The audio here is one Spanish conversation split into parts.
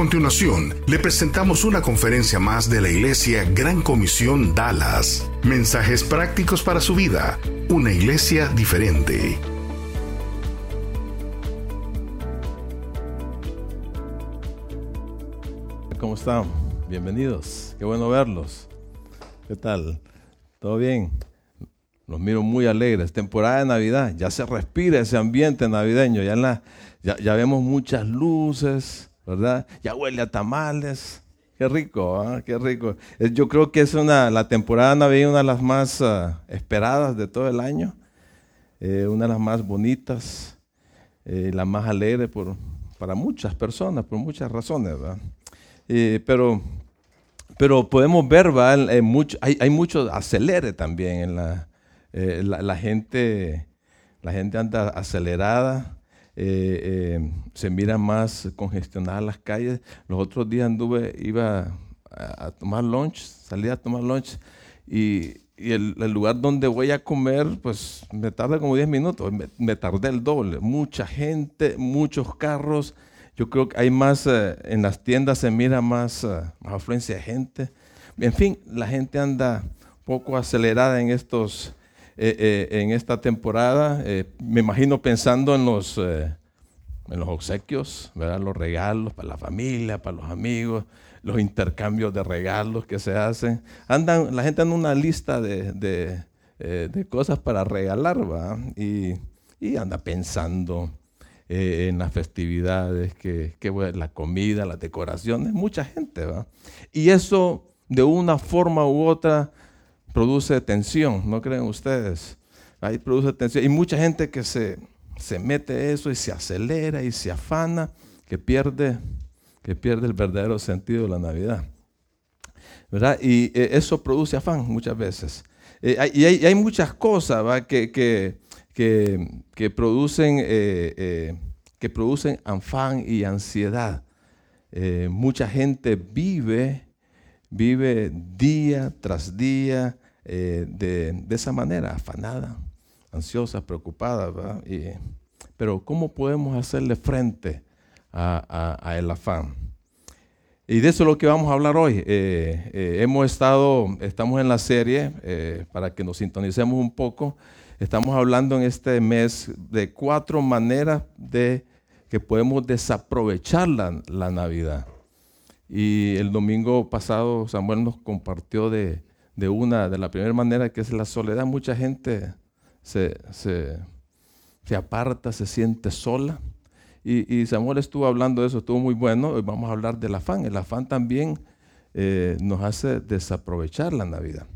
Continuación, le presentamos una conferencia más de la Iglesia Gran Comisión Dallas. Mensajes prácticos para su vida. Una iglesia diferente. ¿Cómo están? Bienvenidos. Qué bueno verlos. ¿Qué tal? ¿Todo bien? Los miro muy alegres. Temporada de Navidad. Ya se respira ese ambiente navideño. Ya, la, ya, vemos muchas luces, ¿verdad? Ya huele a tamales. Qué rico, ¿ah? qué rico. Yo creo que es una, la temporada navideña una de las más ah, esperadas de todo el año. Eh, una de las más bonitas, eh, la más alegre por, para muchas personas, por muchas razones. ¿verdad? Eh, pero, pero podemos ver, mucho, hay, hay, mucho acelere también en la, eh, la, gente, la gente anda acelerada, eh, se mira más congestionadas las calles. Los otros días anduve, iba a, tomar lunch, salí a tomar lunch y, el, lugar donde voy a comer, pues me tarda como 10 minutos, me, tardé el doble. Mucha gente, muchos carros. Yo creo que hay más, eh, en las tiendas se mira más, más afluencia de gente. En fin, la gente anda poco acelerada en estos, eh, en esta temporada. me imagino pensando en los, en los obsequios, ¿verdad? los regalos para la familia, para los amigos, los intercambios de regalos que se hacen. Andan, la gente anda una lista de, de, de cosas para regalar, ¿va? Y, y anda pensando eh, en las festividades, que, la comida, las decoraciones, mucha gente, ¿va? Y eso de una forma u otra produce tensión, ¿no creen ustedes? Ahí produce tensión. Y mucha gente que se, se mete eso y se acelera y se afana, que pierde, que pierde el verdadero sentido de la Navidad. ¿verdad? Y eh, eso produce afán muchas veces. Eh, y hay, muchas cosas que, que que, producen, eh, que producen afán y ansiedad. Mucha gente vive, vive día tras día de, esa manera, afanada, ansiosa, preocupada. pero ¿cómo podemos hacerle frente a, el afán? Y de eso es lo que vamos a hablar hoy. hemos estado, estamos en la serie, para que nos sintonicemos un poco, Estamos hablando en este mes de cuatro maneras de que podemos desaprovechar la, Navidad. Y el domingo pasado Samuel nos compartió de, una, de la primera manera que es la soledad. Mucha gente se, aparta, se siente sola. Y, Samuel estuvo hablando de eso, estuvo muy bueno. Hoy vamos a hablar del afán. El afán también eh, nos hace desaprovechar la Navidad.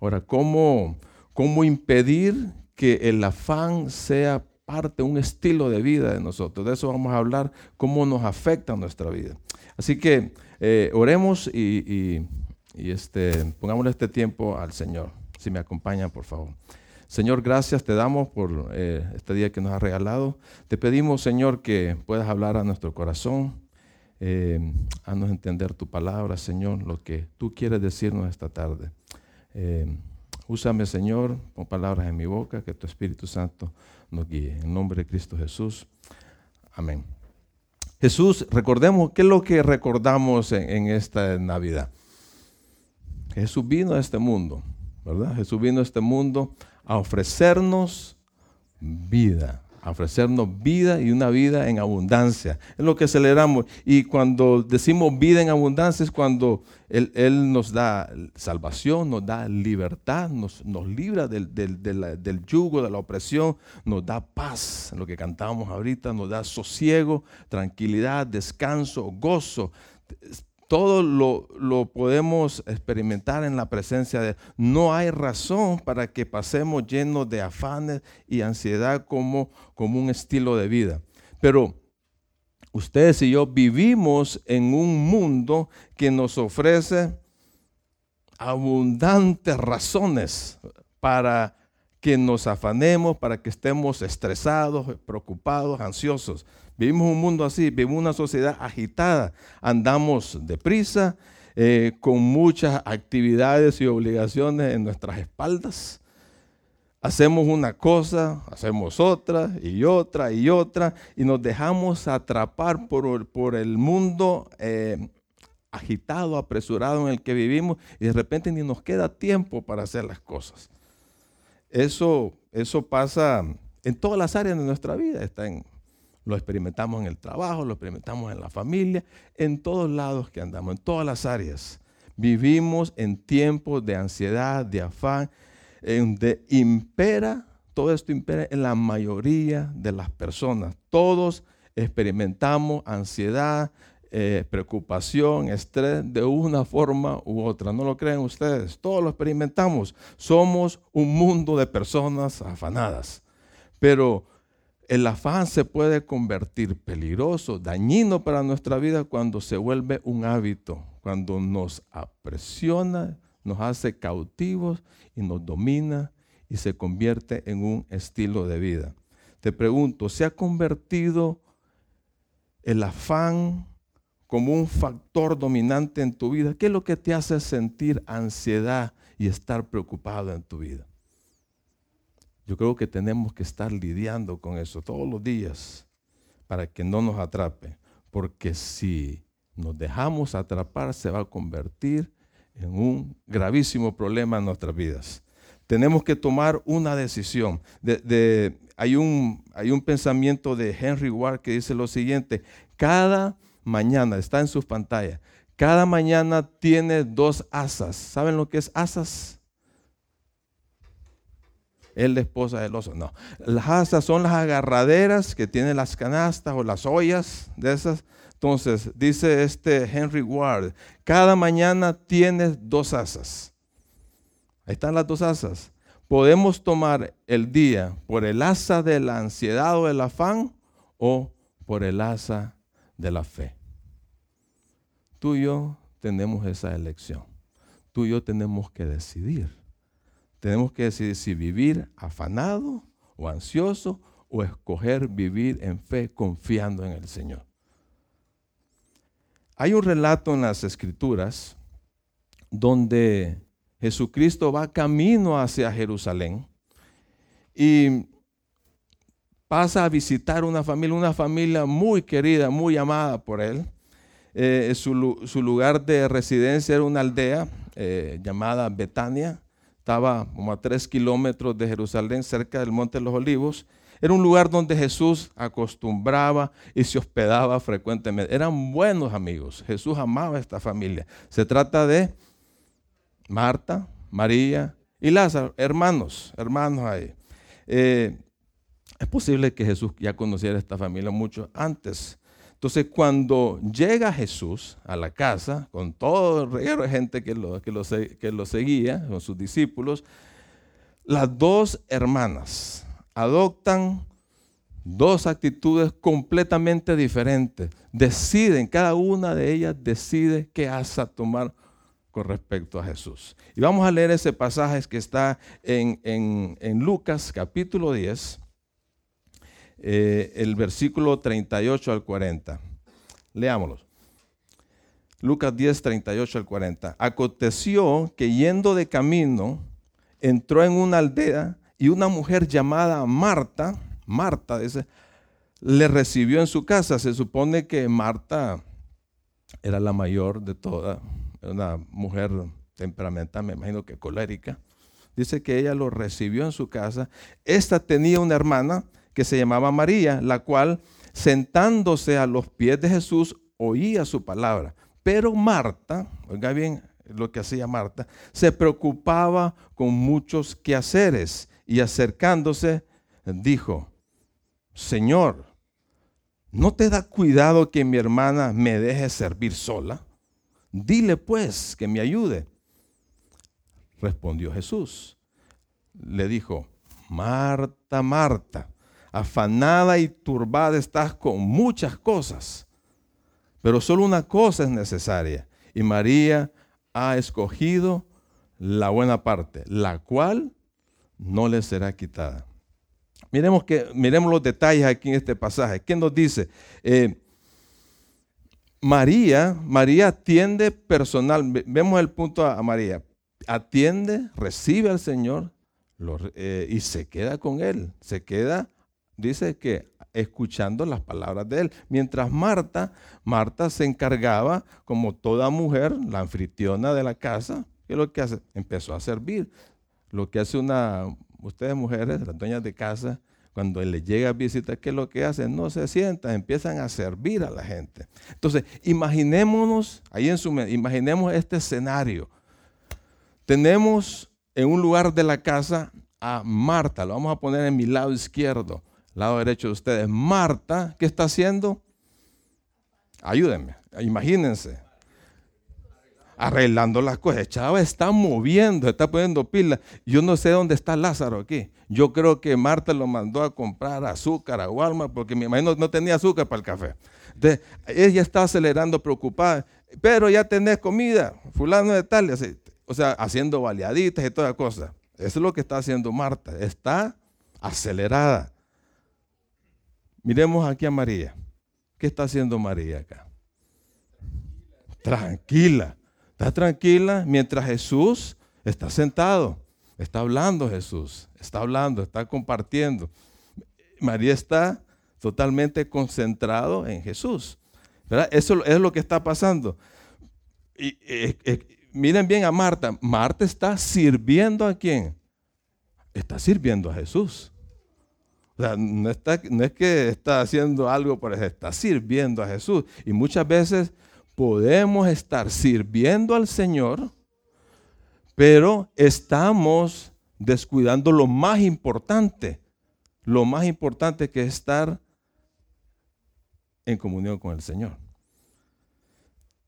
Ahora, ¿cómo, cómo impedir que el afán sea parte, un estilo de vida de nosotros. De eso vamos a hablar, cómo nos afecta nuestra vida. Así que eh, oremos y, este, pongámosle este tiempo al Señor. Si me acompañan, por favor. Señor, gracias te damos por eh, este día que nos has regalado. Te pedimos, Señor, que puedas hablar a nuestro corazón, eh, haznos entender tu palabra, Señor, lo que tú quieres decirnos esta tarde. Úsame, Señor, con palabras en mi boca, que tu Espíritu Santo nos guíe. En nombre de Cristo Jesús. Amén. Jesús, recordemos, ¿qué es lo que recordamos en, esta Navidad? Jesús vino a este mundo, ¿verdad? Jesús vino a este mundo a ofrecernos vida a ofrecernos vida y una vida en abundancia. Es lo que celebramos. Y cuando decimos vida en abundancia es cuando Él, nos da salvación, nos da libertad, nos, nos libra del, del, yugo, de la opresión, nos da paz, lo que cantábamos ahorita, nos da sosiego, tranquilidad, descanso, gozo todo lo, podemos experimentar en la presencia de No hay razón para que pasemos llenos de afanes y ansiedad como, como un estilo de vida. Pero ustedes y yo vivimos en un mundo que nos ofrece abundantes razones para que nos afanemos, para que estemos estresados, preocupados, ansiosos. Vivimos un mundo así, vivimos una sociedad agitada, andamos deprisa, eh, con muchas actividades y obligaciones en nuestras espaldas. Hacemos una cosa, hacemos otra y otra y otra y nos dejamos atrapar por, por el mundo eh, agitado, apresurado en el que vivimos y de repente ni nos queda tiempo para hacer las cosas. Eso, eso pasa en todas las áreas de nuestra vida. Está lo experimentamos en el trabajo, lo experimentamos en la familia, en todos lados que andamos, en todas las áreas. Vivimos en tiempos de ansiedad, de afán, donde impera, todo esto impera en la mayoría de las personas. Todos experimentamos ansiedad, eh, preocupación, estrés de una forma u otra. ¿No lo creen ustedes? Todos lo experimentamos. Somos un mundo de personas afanadas. Pero el afán se puede convertir peligroso, dañino para nuestra vida cuando se vuelve un hábito, cuando nos apresiona, nos hace cautivos y nos domina y se convierte en un estilo de vida. Te pregunto, ¿se ha convertido el afán como un factor dominante en tu vida? ¿Qué es lo que te hace sentir ansiedad y estar preocupado en tu vida? Yo creo que tenemos que estar lidiando con eso todos los días para que no nos atrape. Porque si nos dejamos atrapar, se va a convertir en un gravísimo problema en nuestras vidas. Tenemos que tomar una decisión. hay, un, hay un pensamiento de Henry Ward que dice lo siguiente, cada mañana, está en sus pantallas, cada mañana tiene dos asas. ¿Saben lo que es asas? Es la esposa del oso. No. Las asas son las agarraderas que tienen las canastas o las ollas de esas entonces, dice este Henry Ward, cada mañana tienes dos asas. Ahí están las dos asas. Podemos tomar el día por el asa de la ansiedad o del afán o por el asa de la fe. Tú y yo tenemos esa elección. Tú y yo tenemos que decidir. Tenemos que decidir si vivir afanado o ansioso o escoger vivir en fe confiando en el Señor. Hay un relato en las escrituras donde Jesucristo va camino hacia Jerusalén y pasa a visitar una familia, una familia muy querida, muy amada por él. Eh, su, lugar de residencia era una aldea eh, llamada Betania, estaba como a tres kilómetros de Jerusalén, cerca del Monte de los Olivos. Era un lugar donde Jesús acostumbraba y se hospedaba frecuentemente. Eran buenos amigos. Jesús amaba a esta familia. Se trata de Marta, María y Lázaro, hermanos, hermanos ahí. Eh, es posible que Jesús ya conociera a esta familia mucho antes. Entonces, cuando llega Jesús a la casa, con todo el reguero de gente que lo, que lo seguía, con sus discípulos, las dos hermanas, adoptan dos actitudes completamente diferentes. Deciden, cada una de ellas decide qué asa tomar con respecto a Jesús. Y vamos a leer ese pasaje que está en, Lucas capítulo 10, eh, el versículo 38 al 40. Leámoslo. Lucas 10, 38 al 40. Aconteció que yendo de camino, entró en una aldea y una mujer llamada Marta, Marta, dice, le recibió en su casa. Se supone que Marta era la mayor de todas, una mujer temperamental, me imagino que colérica. Dice que ella lo recibió en su casa. Esta tenía una hermana que se llamaba María, la cual sentándose a los pies de Jesús oía su palabra. Pero Marta, oiga bien lo que hacía Marta, se preocupaba con muchos quehaceres y acercándose dijo, Señor, ¿no te da cuidado que mi hermana me deje servir sola? Dile pues que me ayude. Respondió Jesús. Le dijo, Marta, Marta, afanada y turbada estás con muchas cosas, pero solo una cosa es necesaria. Y María ha escogido la buena parte, la cual no le será quitada. Miremos, que, miremos los detalles aquí en este pasaje. ¿Qué nos dice? Eh, María, María atiende personal. Vemos el punto a, María. Atiende, recibe al Señor eh, y se queda con Él. Se queda, dice que escuchando las palabras de Él. Mientras Marta, Marta se encargaba, como toda mujer, la anfitriona de la casa, ¿qué es lo que hace? Empezó a servir. Lo que hace una, ustedes mujeres, las dueñas de casa, cuando les llega a visitar, ¿qué es lo que hacen? No se sientan, empiezan a servir a la gente. Entonces, imaginémonos, ahí en su imaginemos este escenario. Tenemos en un lugar de la casa a Marta, lo vamos a poner en mi lado izquierdo, lado derecho de ustedes. Marta, ¿qué está haciendo? Ayúdenme, imagínense arreglando las cosas. Chava está moviendo, está poniendo pilas. Yo no sé dónde está Lázaro aquí. Yo creo que Marta lo mandó a comprar azúcar a Walmart porque mi imagino no tenía azúcar para el café. Entonces, ella está acelerando, preocupada. Pero ya tenés comida, fulano de tal. O sea, haciendo baleaditas y toda cosa. Eso es lo que está haciendo Marta. Está acelerada. Miremos aquí a María. ¿Qué está haciendo María acá? Tranquila. Está tranquila mientras Jesús está sentado. Está hablando Jesús. Está hablando, está compartiendo. María está totalmente concentrado en Jesús. Eso es lo que está pasando. Y, miren bien a Marta. Marta está sirviendo a quién? Está sirviendo a Jesús. No, está, no es que está haciendo algo por eso, está sirviendo a Jesús. Y muchas veces podemos estar sirviendo al Señor, pero estamos descuidando lo más importante, lo más importante que es estar en comunión con el Señor.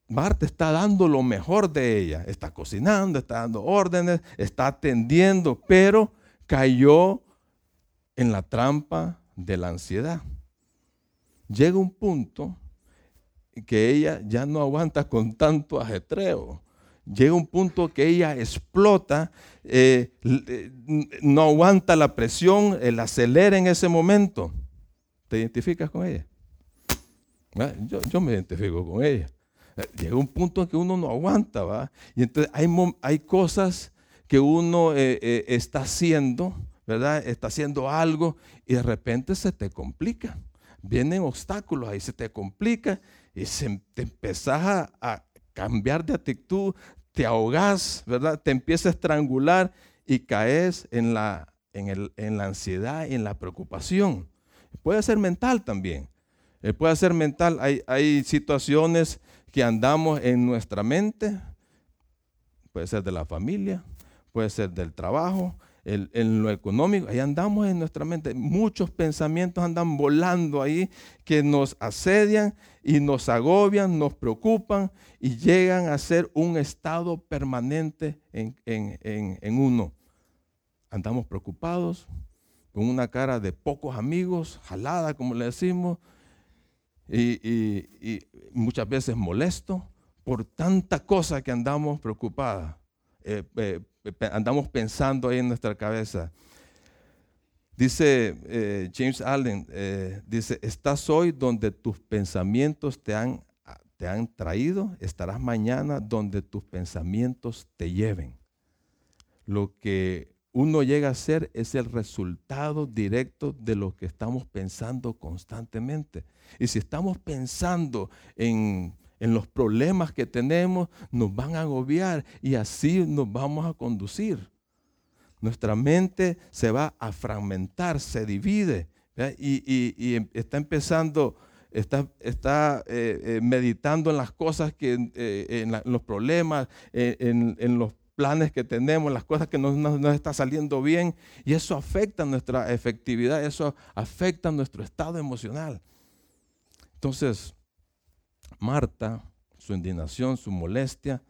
Marta está dando lo mejor de ella, está cocinando, está dando órdenes, está atendiendo, pero cayó en la trampa de la ansiedad. Llega un punto que ella ya no aguanta con tanto ajetreo. Llega un punto que ella explota, eh, eh, no aguanta la presión, el acelera en ese momento. ¿Te identificas con ella? Ah, yo, me identifico con ella. Eh, llega un punto en que uno no aguanta, ¿va? Y entonces hay, hay cosas que uno está haciendo, ¿verdad? Está haciendo algo y de repente se te complica. Vienen obstáculos, ahí se te complica y se, te empezás a, cambiar de actitud, te ahogás, ¿verdad? Te empieza a estrangular y caes en la, en, el, en la ansiedad y en la preocupación. Puede ser mental también. Eh, puede ser mental. Hay, hay situaciones que andamos en nuestra mente. Puede ser de la familia, puede ser del trabajo, en lo económico, ahí andamos en nuestra mente. Muchos pensamientos andan volando ahí que nos asedian y nos agobian, nos preocupan y llegan a ser un estado permanente en, uno. Andamos preocupados, con una cara de pocos amigos, jalada, como le decimos, y, muchas veces molesto por tanta cosa que andamos preocupadas. Eh, eh, andamos pensando ahí en nuestra cabeza. Dice eh, James Allen, eh, dice, estás hoy donde tus pensamientos te han, te han traído, estarás mañana donde tus pensamientos te lleven. Lo que uno llega a ser es el resultado directo de lo que estamos pensando constantemente. Y si estamos pensando en en los problemas que tenemos, nos van a agobiar y así nos vamos a conducir. Nuestra mente se va a fragmentar, se divide y, em, está empezando, está, eh, eh, meditando en las cosas, que, eh, en, los problemas, en, los planes que tenemos, las cosas que no nos está saliendo bien, y eso afecta nuestra efectividad, eso afecta nuestro estado emocional. Entonces, Marta, su indignación, su molestia,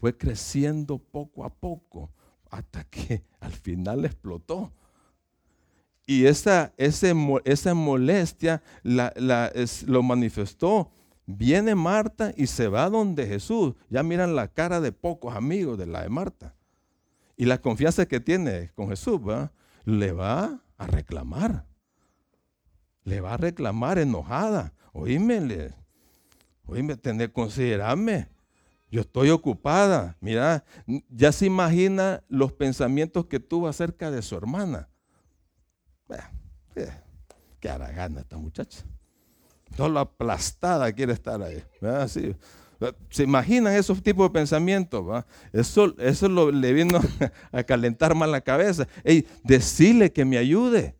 fue creciendo poco a poco hasta que al final explotó. Y esa, esa molestia lo manifestó. Viene Marta y se va donde Jesús. Ya miran la cara de pocos amigos de la de Marta. Y la confianza que tiene con Jesús, ¿va? le va a reclamar. Le va a reclamar enojada. Oíme, oíme, tener, considerarme. Yo estoy ocupada. Mira, ya se imagina los pensamientos que tuvo acerca de su hermana. Eh, qué hará esta muchacha. Solo aplastada quiere estar ahí. ¿Se imaginan esos tipos de pensamientos? Eso, eso le vino a calentar más la cabeza. Decirle que me ayude.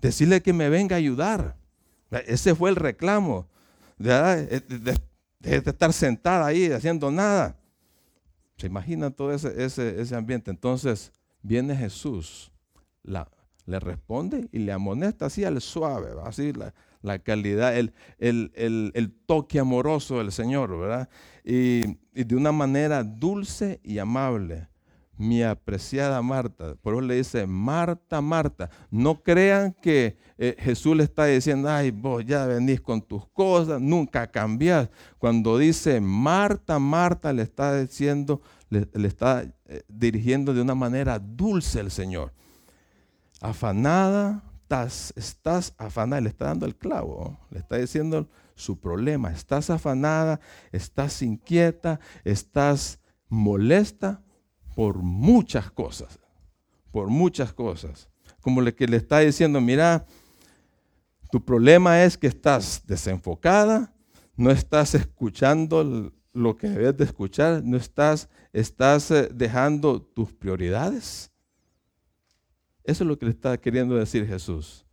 Decirle que me venga a ayudar. Ese fue el reclamo. De, estar sentada ahí haciendo nada. ¿Se imaginan todo ese, ese, ambiente? Entonces viene Jesús, la, le responde y le amonesta así al suave, así la, la calidad, el, el, toque amoroso del Señor, ¿verdad? Y, de una manera dulce y amable. Mi apreciada Marta, por eso le dice, Marta, Marta, no crean que eh, Jesús le está diciendo, ay, vos ya venís con tus cosas, nunca cambiás. Cuando dice Marta, Marta, le está diciendo, le, está eh, dirigiendo de una manera dulce el Señor. Afanada, estás, estás afanada, le está dando el clavo, le está diciendo su problema, estás afanada, estás inquieta, estás molesta por muchas cosas, por muchas cosas. Como le que le está diciendo, mira, tu problema es que estás desenfocada, no estás escuchando lo que debes de escuchar, no estás, estás eh, dejando tus prioridades. Eso es lo que le está queriendo decir Jesús.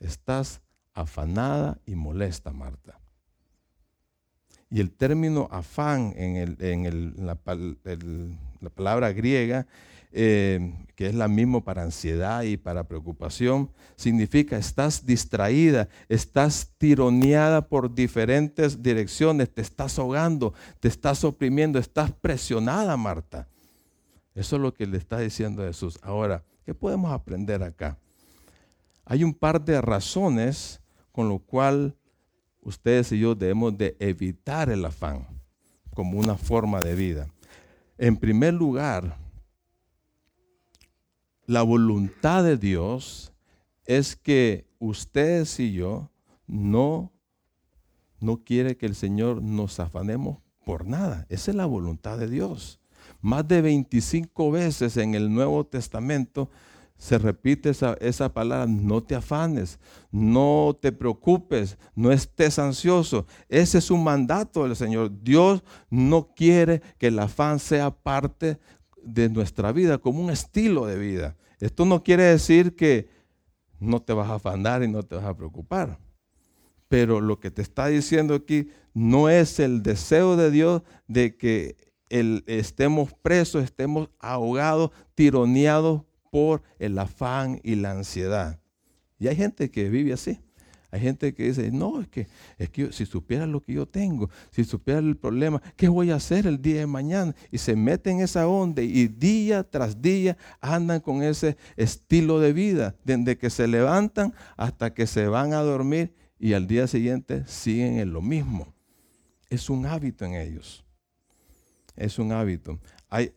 Estás afanada y molesta, Marta. Y el término afán en, la, palabra griega, eh, que es la misma para ansiedad y para preocupación, significa estás distraída, estás tironeada por diferentes direcciones, te estás ahogando, te estás oprimiendo, estás presionada, Marta. Eso es lo que le está diciendo Jesús. Ahora, ¿Qué podemos aprender acá? Hay un par de razones con lo cual ustedes y yo debemos de evitar el afán como una forma de vida. En primer lugar, la voluntad de Dios es que ustedes y yo no no quiere que el Señor nos afanemos por nada. Esa es la voluntad de Dios. Más de 25 veces en el Nuevo Testamento se repite esa, esa, palabra, no te afanes, no te preocupes, no estés ansioso. Ese es un mandato del Señor. Dios no quiere que el afán sea parte de nuestra vida, como un estilo de vida. Esto no quiere decir que no te vas a afanar y no te vas a preocupar. Pero lo que te está diciendo aquí no es el deseo de Dios de que estemos presos, estemos ahogados, tironeados por el afán y la ansiedad. Y hay gente que vive así. Hay gente que dice, no, es que, es que si supiera lo que yo tengo, si supiera el problema, ¿qué voy a hacer el día de mañana? Y se meten en esa onda y día tras día andan con ese estilo de vida, desde que se levantan hasta que se van a dormir y al día siguiente siguen en lo mismo. Es un hábito en ellos es un hábito.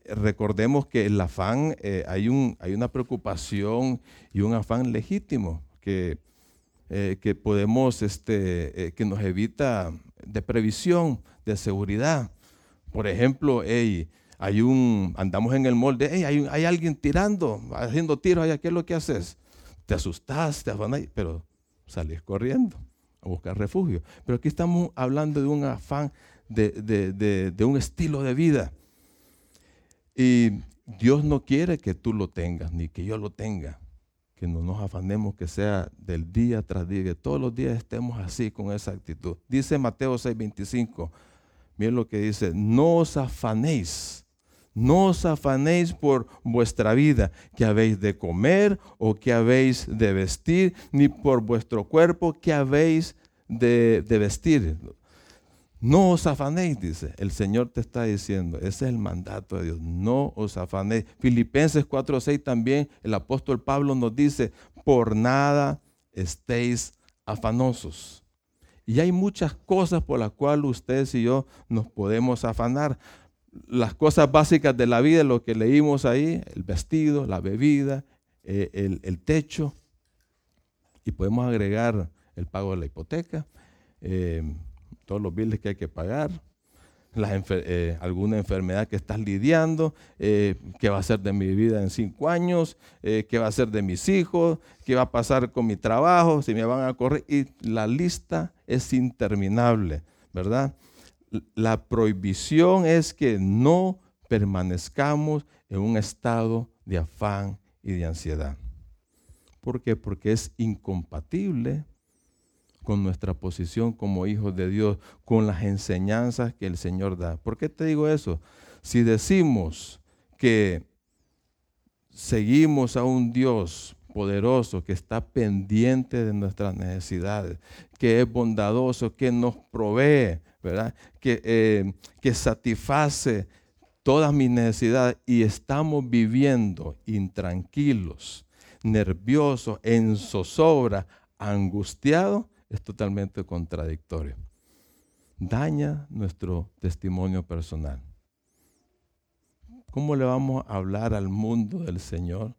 Recordemos que el afán, eh, hay, un, hay una preocupación y un afán legítimo que, eh, que podemos, este, eh, que nos evita de previsión, de seguridad. Por ejemplo, hay un, andamos en el molde, hay, hay, alguien tirando, haciendo tiros ¿qué es lo que haces? Te asustas, te afanas, pero salís corriendo a buscar refugio. Pero aquí estamos hablando de un afán de, un estilo de vida. Y Dios no quiere que tú lo tengas, ni que yo lo tenga. Que no nos afanemos que sea del día tras día, que todos los días estemos así con esa actitud. Dice Mateo 6:25, miren lo que dice, no os afanéis, no os afanéis por vuestra vida, que habéis de comer o que habéis de vestir, ni por vuestro cuerpo que habéis de, de vestir. No os afanéis, dice. El Señor te está diciendo. Ese es el mandato de Dios. No os afanéis. Filipenses 4:6 también el apóstol Pablo nos dice, por nada estéis afanosos. Y hay muchas cosas por las cuales ustedes y yo nos podemos afanar. Las cosas básicas de la vida, lo que leímos ahí, el vestido, la bebida, eh, el, techo y podemos agregar el pago de la hipoteca, eh, todos los biles que hay que pagar, eh, alguna enfermedad que estás lidiando, qué va a ser de mi vida en cinco años, qué va a ser de mis hijos, qué va a pasar con mi trabajo, si me van a correr. Y la lista es interminable, ¿verdad? La prohibición es que no permanezcamos en un estado de afán y de ansiedad. ¿Por qué? Porque es incompatible con nuestra posición como hijos de Dios, con las enseñanzas que el Señor da. ¿Por qué te digo eso? Si decimos que seguimos a un Dios poderoso que está pendiente de nuestras necesidades, que es bondadoso, que nos provee, ¿verdad? Que, eh, que satisface todas mis necesidades y estamos viviendo intranquilos, nerviosos, en zozobra, angustiados, es totalmente contradictorio. Daña nuestro testimonio personal. ¿Cómo le vamos a hablar al mundo del Señor?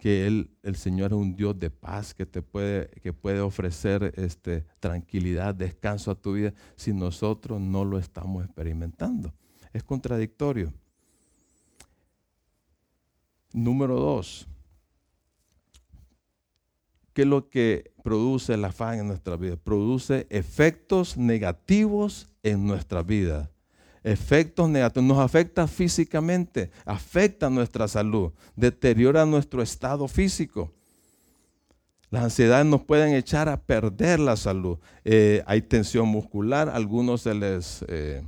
Que él, el Señor es un Dios de paz que te puede, que puede ofrecer este, tranquilidad, descanso a tu vida, si nosotros no lo estamos experimentando es contradictorio. Número dos, ¿qué es lo que produce el afán en nuestra vida? Produce efectos negativos en nuestra vida. Efectos negativos. Nos afecta físicamente, afecta nuestra salud, deteriora nuestro estado físico. Las ansiedades nos pueden echar a perder la salud. Eh, hay tensión muscular, algunos se les... Eh,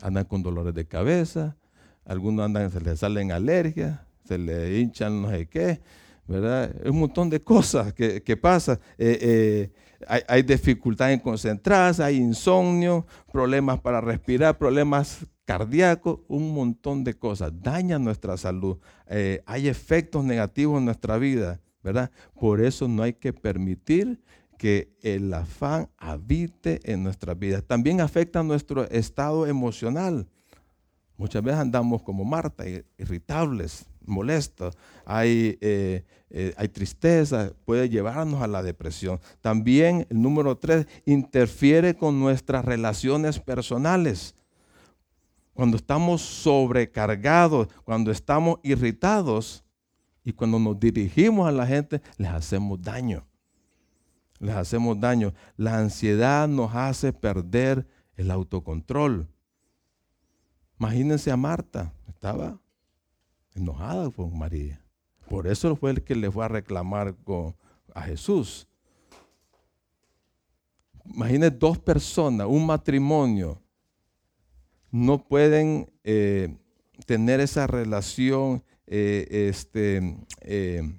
andan con dolores de cabeza, algunos andan, se les salen alergias, se les hinchan no sé qué, ¿verdad? Un montón de cosas que, que. Eh, eh, hay, hay, dificultad en concentrarse, hay insomnio, problemas para respirar, problemas cardíacos, un montón de cosas. Dañan nuestra salud. Eh, hay efectos negativos en nuestra vida, ¿verdad? Por eso no hay que permitir que el afán habite en nuestras vidas. También afecta nuestro estado emocional. Muchas veces andamos como Marta, irritables, molestos. Hay, eh, eh, hay tristeza, puede llevarnos a la depresión. También el número tres, interfiere con nuestras relaciones personales. Cuando estamos sobrecargados, cuando estamos irritados y cuando nos dirigimos a la gente, les hacemos daño les hacemos daño. La ansiedad nos hace perder el autocontrol. Imagínense a Marta, estaba enojada con María. Por eso fue el que le fue a reclamar con, a Jesús. Imagínense dos personas, un matrimonio, no pueden eh, tener esa relación, eh, este, eh,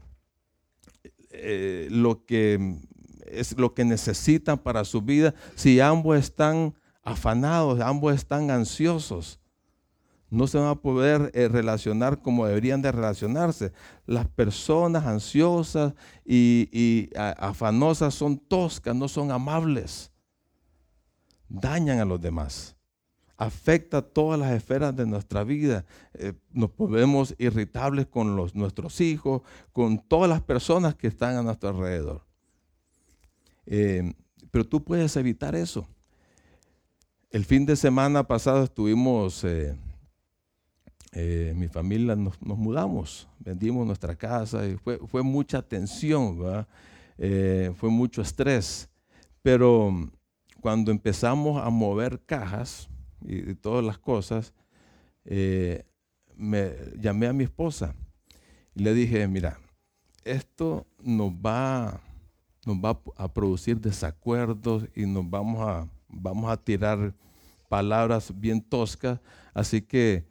lo que es lo que necesitan para su vida, si ambos están afanados, ambos están ansiosos, no se van a poder eh, relacionar como deberían de relacionarse. Las personas ansiosas y, afanosas son toscas, no son amables. Dañan a los demás. Afecta todas las esferas de nuestra vida. Eh, nos podemos irritables con nuestros hijos, con todas las personas que están a nuestro alrededor. Eh, pero tú puedes evitar eso. El fin de semana pasado estuvimos, eh, mi familia nos, mudamos, vendimos nuestra casa fue, fue mucha tensión, fue mucho estrés. Pero cuando empezamos a mover cajas y, todas las cosas, me llamé a mi esposa y le dije, mira, esto nos va nos va a producir desacuerdos y nos vamos a, vamos a tirar palabras bien toscas. Así que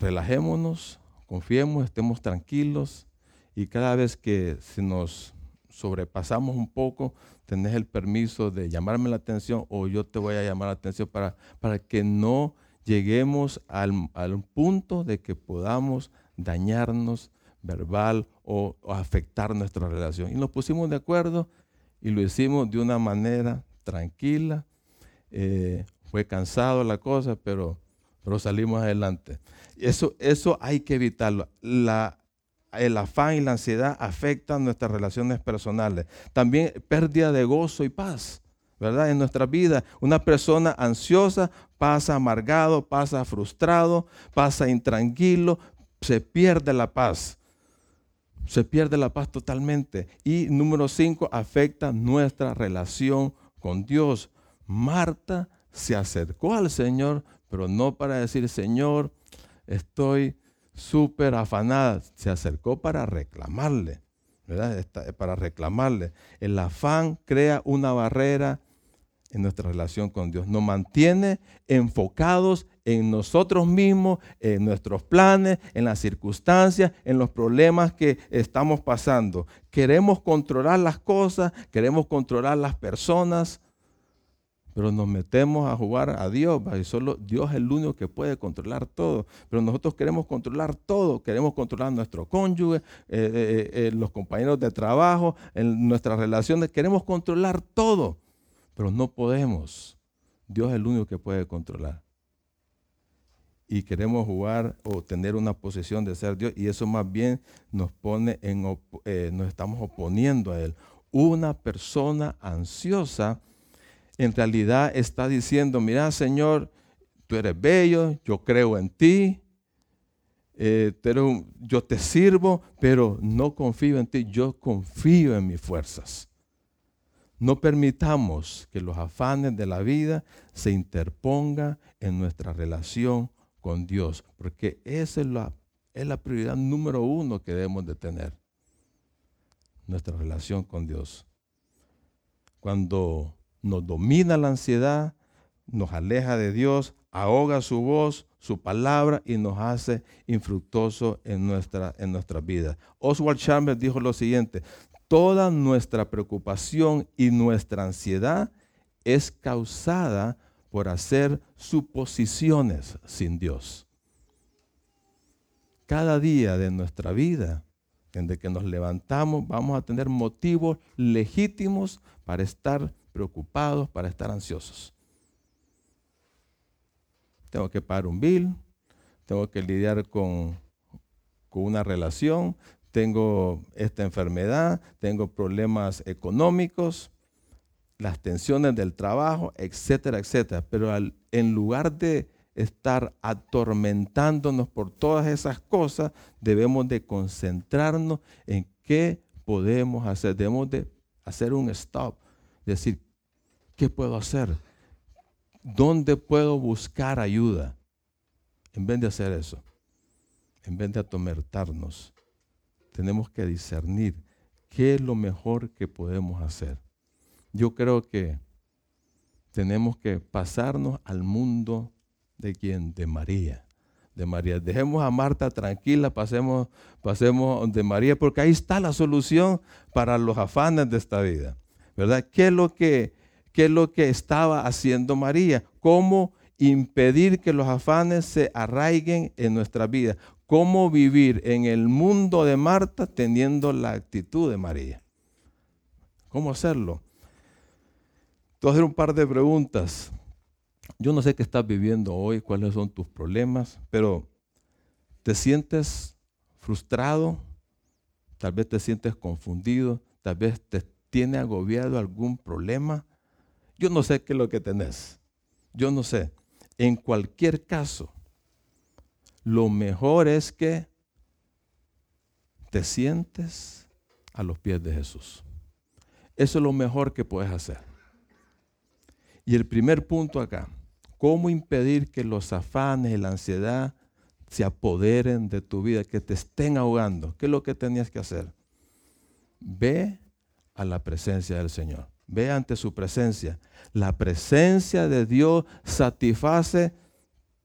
relajémonos, confiemos, estemos tranquilos y cada vez que se nos sobrepasamos un poco, tenés el permiso de llamarme la atención o yo te voy a llamar la atención para, para que no lleguemos al, al punto de que podamos dañarnos verbal o, afectar nuestra relación. Y nos pusimos de acuerdo y lo hicimos de una manera tranquila. Eh, fue cansado la cosa, pero, pero salimos adelante. Eso, eso hay que evitarlo. La el afán y la ansiedad afectan nuestras relaciones personales. También pérdida de gozo y paz, ¿verdad? En nuestra vida, una persona ansiosa pasa amargado, pasa frustrado, pasa intranquilo, se pierde la paz. Se pierde la paz totalmente. Y número cinco, afecta nuestra relación con Dios. Marta se acercó al Señor, pero no para decir, Señor, estoy súper afanada. Se acercó para reclamarle, ¿verdad? Para reclamarle. El afán crea una barrera en nuestra relación con Dios. Nos mantiene enfocados en nosotros mismos, en nuestros planes, en las circunstancias, en los problemas que estamos pasando. Queremos controlar las cosas, queremos controlar las personas, pero nos metemos a jugar a Dios, y solo Dios es el único que puede controlar todo. Pero nosotros queremos controlar todo, queremos controlar nuestro cónyuge, eh, eh, eh, los compañeros de trabajo, en nuestras relaciones, queremos controlar todo, pero no podemos. Dios es el único que puede controlar. Y queremos jugar o tener una posición de ser Dios, y eso más bien nos pone en, nos estamos oponiendo a Él. Una persona ansiosa en realidad está diciendo, mira Señor, tú eres bello, yo creo en ti, eh, pero yo te sirvo, pero no confío en ti, yo confío en mis fuerzas. No permitamos que los afanes de la vida se interpongan en nuestra relación con Dios, porque esa es la, es la prioridad número uno que debemos de tener, nuestra relación con Dios. Cuando nos domina la ansiedad, nos aleja de Dios, ahoga su voz, su palabra y nos hace infructuosos en nuestra, en vida. Oswald Chambers dijo lo siguiente, toda nuestra preocupación y nuestra ansiedad es causada por hacer suposiciones sin Dios. Cada día de nuestra vida, desde que nos levantamos, vamos a tener motivos legítimos para estar preocupados, para estar ansiosos. Tengo que pagar un bill, tengo que lidiar con, con una relación, tengo esta enfermedad, tengo problemas económicos, las tensiones del trabajo, etcétera, etcétera. Pero en lugar de estar atormentándonos por todas esas cosas, debemos de concentrarnos en qué podemos hacer. Debemos de hacer un stop, decir, ¿qué puedo hacer? ¿Dónde puedo buscar ayuda? En vez de hacer eso, en vez de atormentarnos, tenemos que discernir qué es lo mejor que podemos hacer. Yo creo que tenemos que pasarnos al mundo de quién? De María. De María. Dejemos a Marta tranquila, pasemos, pasemos de María, porque ahí está la solución para los afanes de esta vida. ¿Verdad? ¿Qué es lo que, qué es lo que estaba haciendo María? ¿Cómo impedir que los afanes se arraiguen en nuestra vida? ¿Cómo vivir en el mundo de Marta teniendo la actitud de María? ¿Cómo hacerlo? A hacer un par de preguntas. Yo no sé qué estás viviendo hoy, cuáles son tus problemas, pero ¿te sientes frustrado? Tal vez te sientes confundido, tal vez te tiene agobiado algún problema. Yo no sé qué es lo que tenés. Yo no sé. En cualquier caso, lo mejor es que te sientes a los pies de Jesús. Eso es lo mejor que puedes hacer. Y el primer punto acá, ¿cómo impedir que los afanes y la ansiedad se apoderen de tu vida, que te estén ahogando? ¿Qué es lo que tenías que hacer? Ve a la presencia del Señor. Ve ante su presencia. La presencia de Dios satisface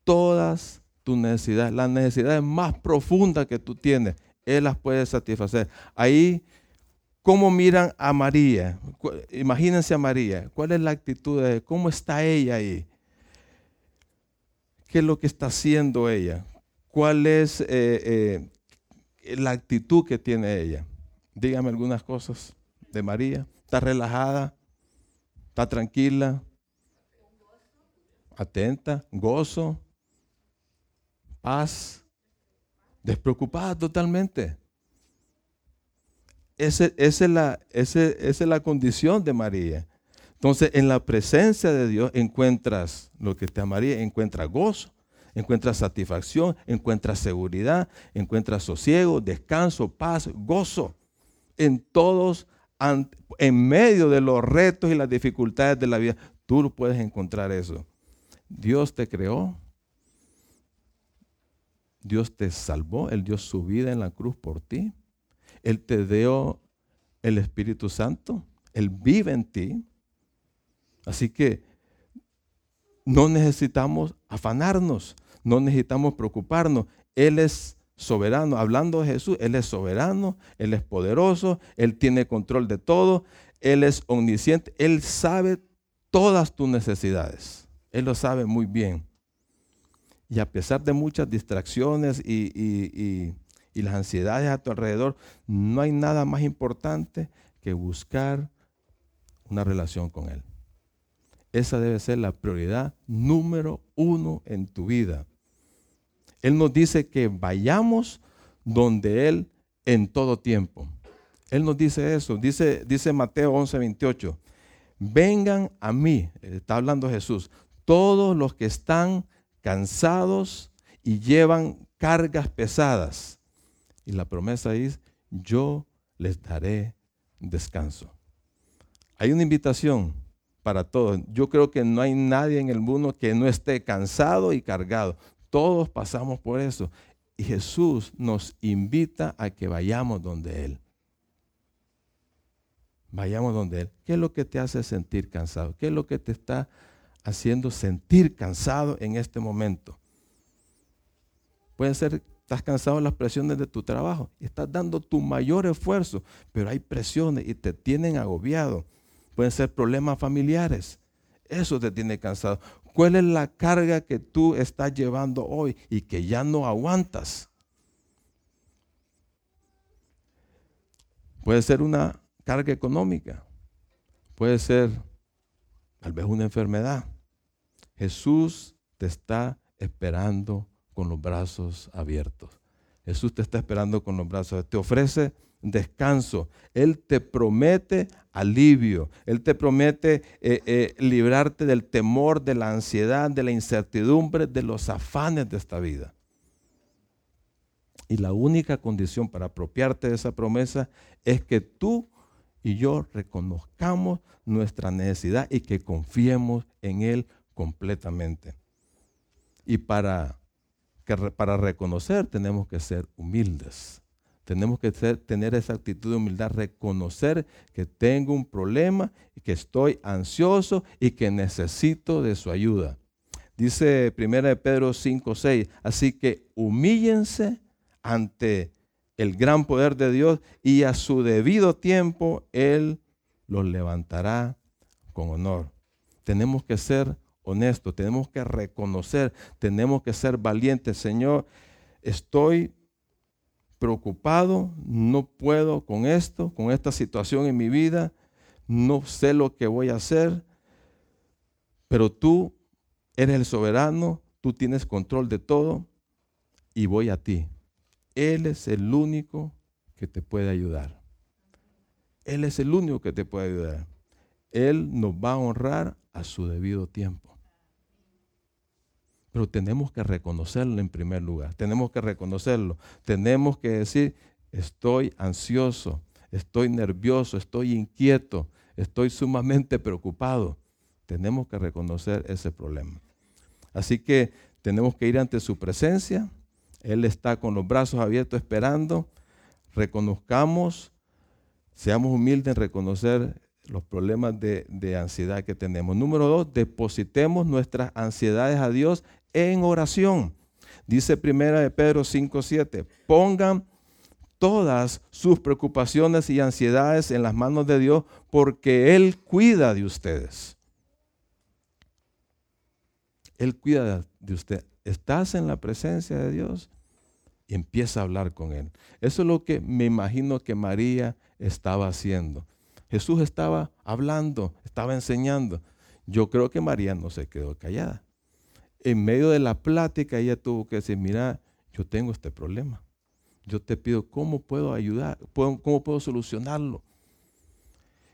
todas tus necesidades. Las necesidades más profundas que tú tienes, Él las puede satisfacer. Ahí, ¿cómo miran a María? Imagínense a María. ¿Cuál es la actitud de ¿Cómo está ella ahí? ¿Qué es lo que está haciendo ella? ¿Cuál es eh, eh, la actitud que tiene ella? Dígame algunas cosas de María? ¿Está relajada? ¿Está tranquila? Atenta, gozo, paz, despreocupada totalmente. esa, es la, esa es la condición de María. Entonces, en la presencia de Dios encuentras lo que te amaría, encuentras gozo, encuentras satisfacción, encuentras seguridad, encuentras sosiego, descanso, paz, gozo. En todos, en medio de los retos y las dificultades de la vida, tú puedes encontrar eso. Dios te creó, Dios te salvó, Él dio su vida en la cruz por ti, Él te dio el Espíritu Santo, Él vive en ti. Así que no necesitamos afanarnos, no necesitamos preocuparnos. Él es soberano. Hablando de Jesús, Él es soberano, Él es poderoso, Él tiene control de todo, Él es omnisciente, Él sabe todas tus necesidades. Él lo sabe muy bien. Y a pesar de muchas distracciones y, y las ansiedades a tu alrededor, no hay nada más importante que buscar una relación con Él. Esa debe ser la prioridad número uno en tu vida. Él nos dice que vayamos donde Él en todo tiempo. Él nos dice eso. Dice, dice Mateo 11, 28. Vengan a mí, está hablando Jesús, todos los que están cansados y llevan cargas pesadas. Y la promesa es, yo les daré descanso. Hay una invitación para todos. Yo creo que no hay nadie en el mundo que no esté cansado y cargado. Todos pasamos por eso. Y Jesús nos invita a que vayamos donde Él. Vayamos donde Él. ¿Qué es lo que te hace sentir cansado? ¿Qué es lo que te está haciendo sentir cansado en este momento? Puede ser, estás cansado de las presiones de tu trabajo estás dando tu mayor esfuerzo, pero hay presiones y te tienen agobiado. Pueden ser problemas familiares. Eso te tiene cansado. ¿Cuál es la carga que tú estás llevando hoy y que ya no aguantas? Puede ser una carga económica, puede ser tal vez una enfermedad. Jesús te está esperando con los brazos abiertos. Jesús te está esperando con los brazos. Te ofrece descanso. Él te promete alivio. Él te promete eh, eh, librarte del temor, de la ansiedad, de la incertidumbre, de los afanes de esta vida. Y la única condición para apropiarte de esa promesa es que tú y yo reconozcamos nuestra necesidad y que confiemos en Él completamente. Y para, que, para reconocer tenemos que ser humildes. Tenemos que tener esa actitud de humildad, reconocer que tengo un problema y que estoy ansioso y que necesito de su ayuda. Dice 1 de Pedro 5, 6, así que humíllense ante el gran poder de Dios y a su debido tiempo Él los levantará con honor. Tenemos que ser honestos, tenemos que reconocer, tenemos que ser valientes. Señor, estoy preocupado, no puedo con esto, con esta situación en mi vida, no sé lo que voy a hacer, pero tú eres el soberano, tú tienes control de todo y voy a ti. Él es el único que te puede ayudar. Él es el único que te puede ayudar. Él nos va a honrar a su debido tiempo. Pero tenemos que reconocerlo en primer lugar. Tenemos que reconocerlo. Tenemos que decir, estoy ansioso, estoy nervioso, estoy inquieto, estoy sumamente preocupado. Tenemos que reconocer ese problema. Así que tenemos que ir ante su presencia. Él está con los brazos abiertos esperando. Reconozcamos, seamos humildes en reconocer los problemas de, de, ansiedad que tenemos. Número dos, depositemos nuestras ansiedades a Dios en oración. Dice primera de Pedro 5:7, pongan todas sus preocupaciones y ansiedades en las manos de Dios porque Él cuida de ustedes. Él cuida de usted. Estás en la presencia de Dios y empieza a hablar con Él. Eso es lo que me imagino que María estaba haciendo. Jesús estaba hablando, estaba enseñando. Yo creo que María no se quedó callada en medio de la plática ella tuvo que decir, mira, yo tengo este problema. Yo te pido cómo puedo ayudar, cómo puedo solucionarlo.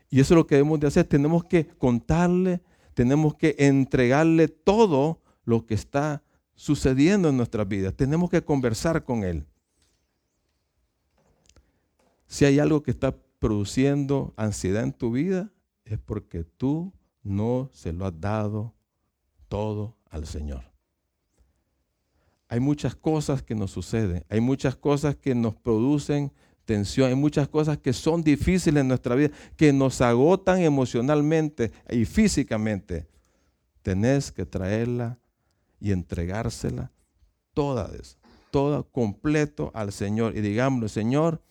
Y eso es lo que debemos de hacer. Tenemos que contarle, tenemos que entregarle todo lo que está sucediendo en nuestras vidas. Tenemos que conversar con Él. Si hay algo que está produciendo ansiedad en tu vida, es porque tú no se lo has dado todo al Señor. Hay muchas cosas que nos suceden, hay muchas cosas que nos producen tensión, hay muchas cosas que son difíciles en nuestra vida, que nos agotan emocionalmente y físicamente. Tenés que traerla y entregársela toda, toda completo al Señor. Y digámosle, Señor,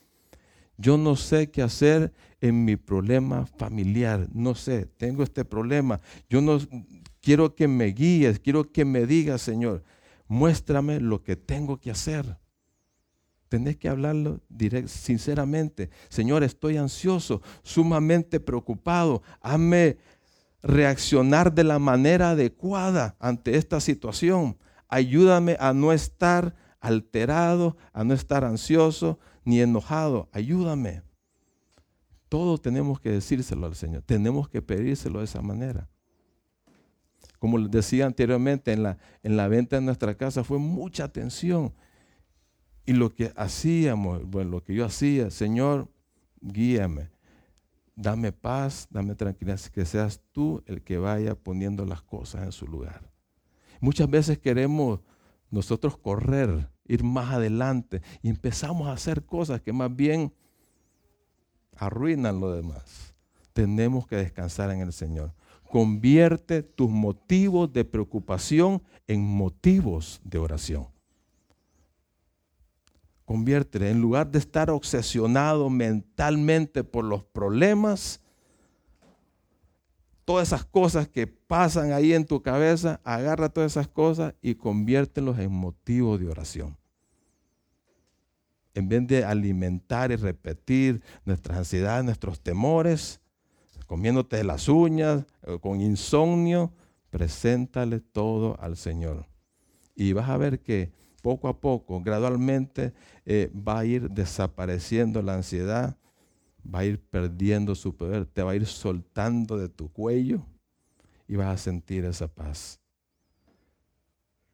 yo no sé qué hacer en mi problema familiar. No sé, tengo este problema. Yo no quiero que me guíes, quiero que me digas, Señor, muéstrame lo que tengo que hacer. Tenés que hablarlo direct, sinceramente. Señor, estoy ansioso, sumamente preocupado. Hazme reaccionar de la manera adecuada ante esta situación. Ayúdame a no estar alterado, a no estar ansioso ni enojado. Ayúdame. Todo tenemos que decírselo al Señor. Tenemos que pedírselo de esa manera. Como les decía anteriormente, en la, en la venta de nuestra casa fue mucha atención. Y lo que hacíamos, bueno, lo que yo hacía, Señor, guíame, dame paz, dame tranquilidad, que seas tú el que vaya poniendo las cosas en su lugar. Muchas veces queremos nosotros correr, ir más adelante y empezamos a hacer cosas que más bien arruinan lo demás. Tenemos que descansar en el Señor. Convierte tus motivos de preocupación en motivos de oración. Convierte, en lugar de estar obsesionado mentalmente por los problemas, todas esas cosas que pasan ahí en tu cabeza, agarra todas esas cosas y conviértelos en motivos de oración. En vez de alimentar y repetir nuestras ansiedades, nuestros temores, comiéndote las uñas, eh, con insomnio, preséntale todo al Señor. Y vas a ver que poco a poco, gradualmente, eh, va a ir desapareciendo la ansiedad, va a ir perdiendo su poder, te va a ir soltando de tu cuello y vas a sentir esa paz.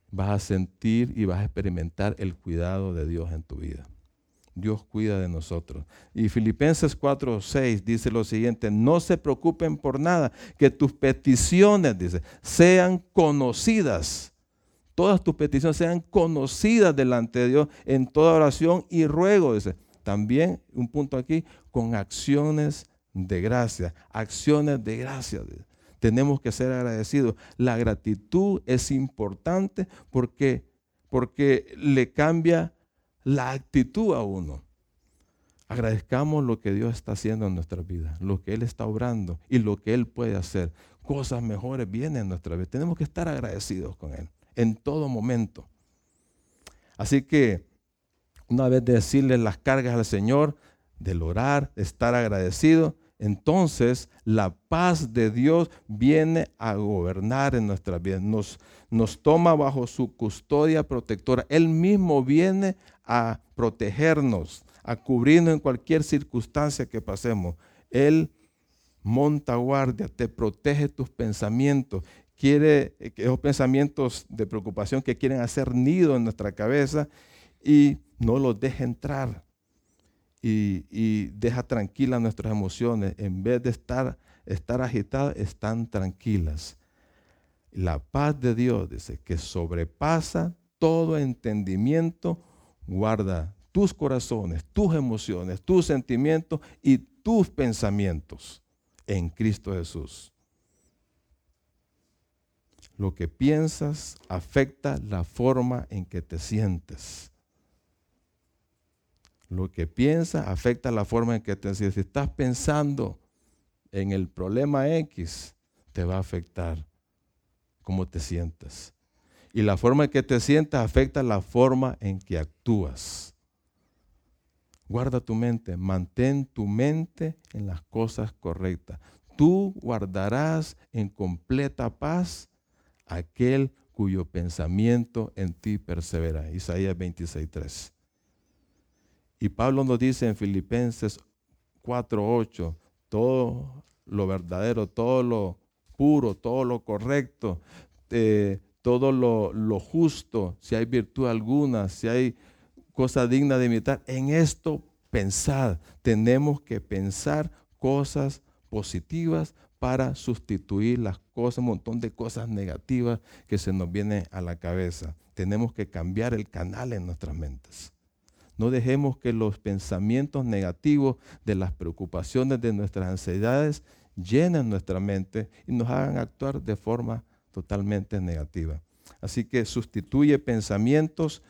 Vas a sentir y vas a experimentar el cuidado de Dios en tu vida. Dios cuida de nosotros. Y Filipenses 4:6 dice lo siguiente, no se preocupen por nada, que tus peticiones, dice, sean conocidas. Todas tus peticiones sean conocidas delante de Dios en toda oración y ruego, dice. También, un punto aquí, con acciones de gracia, acciones de gracia. Tenemos que ser agradecidos. La gratitud es importante porque, porque le cambia la actitud a uno. Agradezcamos lo que Dios está haciendo en nuestra vida, lo que Él está obrando y lo que Él puede hacer. Cosas mejores vienen en nuestra vida. Tenemos que estar agradecidos con Él en todo momento. Así que una vez de decirle las cargas al Señor, del orar, de estar agradecido, entonces la paz de Dios viene a gobernar en nuestra vida, nos, nos toma bajo su custodia protectora. Él mismo viene a protegernos, a cubrirnos en cualquier circunstancia que pasemos. Él monta guardia, te protege tus pensamientos, quiere esos pensamientos de preocupación que quieren hacer nido en nuestra cabeza y no los deja entrar y, deja tranquilas nuestras emociones. En vez de estar, estar agitadas, están tranquilas. La paz de Dios, dice, que sobrepasa todo entendimiento, guarda tus corazones, tus emociones, tus sentimientos y tus pensamientos en Cristo Jesús. Lo que piensas afecta la forma en que te sientes. Lo que piensas afecta la forma en que te sientes. Si estás pensando en el problema X, te va a afectar cómo te sientes. Y la forma en que te sientas afecta la forma en que actúas. Guarda tu mente, mantén tu mente en las cosas correctas. Tú guardarás en completa paz aquel cuyo pensamiento en ti persevera. Isaías 26.3. Y Pablo nos dice en Filipenses 4:8, todo lo verdadero, todo lo puro, todo lo correcto, eh, todo lo, justo, si hay virtud alguna, si hay cosa digna de imitar, en esto pensad. Tenemos que pensar cosas positivas para sustituir las cosas, un montón de cosas negativas que se nos vienen a la cabeza. Tenemos que cambiar el canal en nuestras mentes. No dejemos que los pensamientos negativos de las preocupaciones, de nuestras ansiedades, llenen nuestra mente y nos hagan actuar de forma totalmente negativa. Así que sustituye pensamientos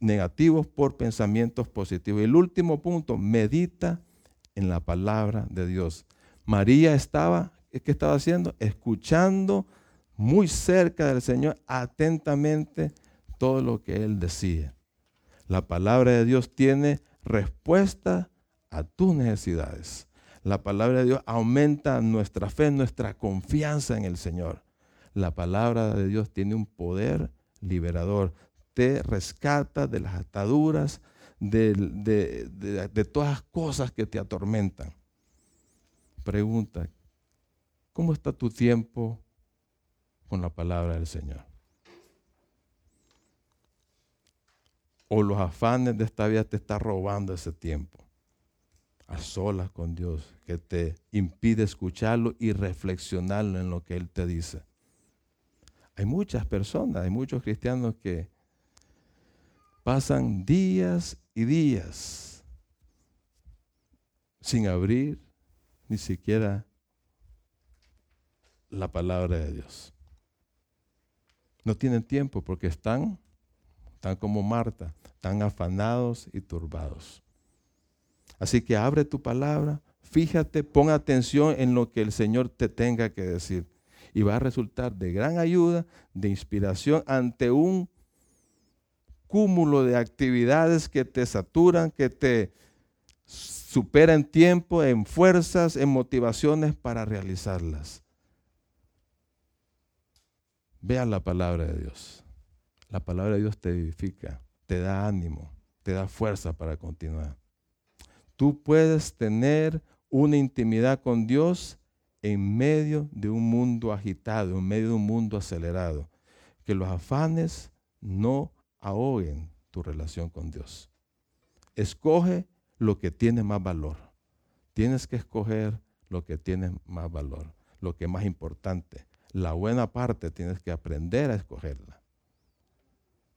negativos por pensamientos positivos. Y el último punto, medita en la palabra de Dios. María estaba, ¿qué estaba haciendo? Escuchando muy cerca del Señor atentamente todo lo que Él decía. La palabra de Dios tiene respuesta a tus necesidades. La palabra de Dios aumenta nuestra fe, nuestra confianza en el Señor. La palabra de Dios tiene un poder liberador. Te rescata de las ataduras, de, de todas las cosas que te atormentan. Pregunta, ¿cómo está tu tiempo con la palabra del Señor? o los afanes de esta vida te están robando ese tiempo a solas con Dios, que te impide escucharlo y reflexionarlo en lo que Él te dice. Hay muchas personas, hay muchos cristianos que pasan días y días sin abrir ni siquiera la palabra de Dios. No tienen tiempo porque están tan como Marta, tan afanados y turbados. Así que abre tu palabra, fíjate, pon atención en lo que el Señor te tenga que decir. Y va a resultar de gran ayuda, de inspiración ante un cúmulo de actividades que te saturan, que te superan en tiempo, en fuerzas, en motivaciones para realizarlas. Vea la palabra de Dios. La palabra de Dios te edifica, te da ánimo, te da fuerza para continuar. Tú puedes tener una intimidad con Dios en medio de un mundo agitado, en medio de un mundo acelerado. Que los afanes no ahoguen tu relación con Dios. Escoge lo que tiene más valor. Tienes que escoger lo que tiene más valor, lo que es más importante. La buena parte tienes que aprender a escogerla.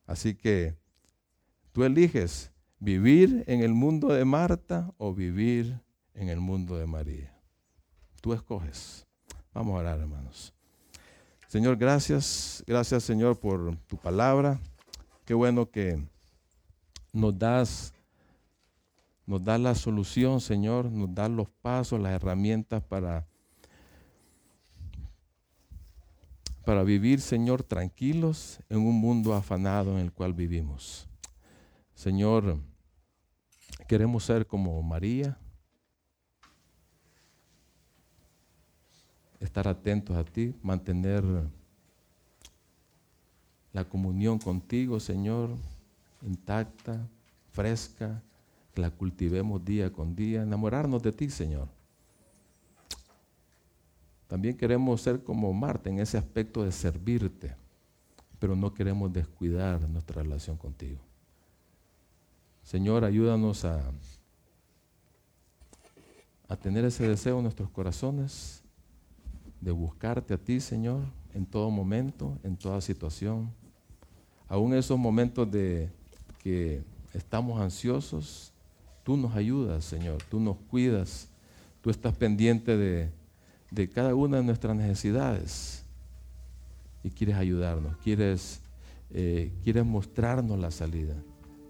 Así que tú eliges vivir en el mundo de Marta o vivir en el mundo de María. Tú escoges. Vamos a orar, hermanos. Señor, gracias. Gracias, Señor, por tu palabra. Qué bueno que nos das nos das la solución, Señor, nos das los pasos, las herramientas para para vivir, Señor, tranquilos en un mundo afanado en el cual vivimos. Señor, queremos ser como María, estar atentos a ti, mantener la comunión contigo, Señor, intacta, fresca, que la cultivemos día con día, enamorarnos de ti, Señor. También queremos ser como Marta en ese aspecto de servirte, pero no queremos descuidar nuestra relación contigo. Señor, ayúdanos a, a tener ese deseo en nuestros corazones de buscarte a ti, Señor, en todo momento, en toda situación. Aún en esos momentos de que estamos ansiosos, tú nos ayudas, Señor, tú nos cuidas, tú estás pendiente de de cada una de nuestras necesidades y quieres ayudarnos, quieres, eh, quieres mostrarnos la salida.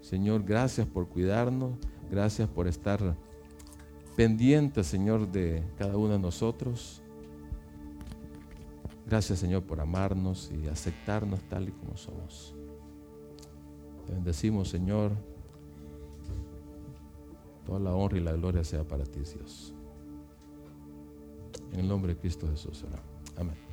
Señor, gracias por cuidarnos, gracias por estar pendiente, Señor, de cada uno de nosotros. Gracias, Señor, por amarnos y aceptarnos tal y como somos. Te bendecimos, Señor. Toda la honra y la gloria sea para ti, Dios. En el nombre de Cristo Jesús. Amén.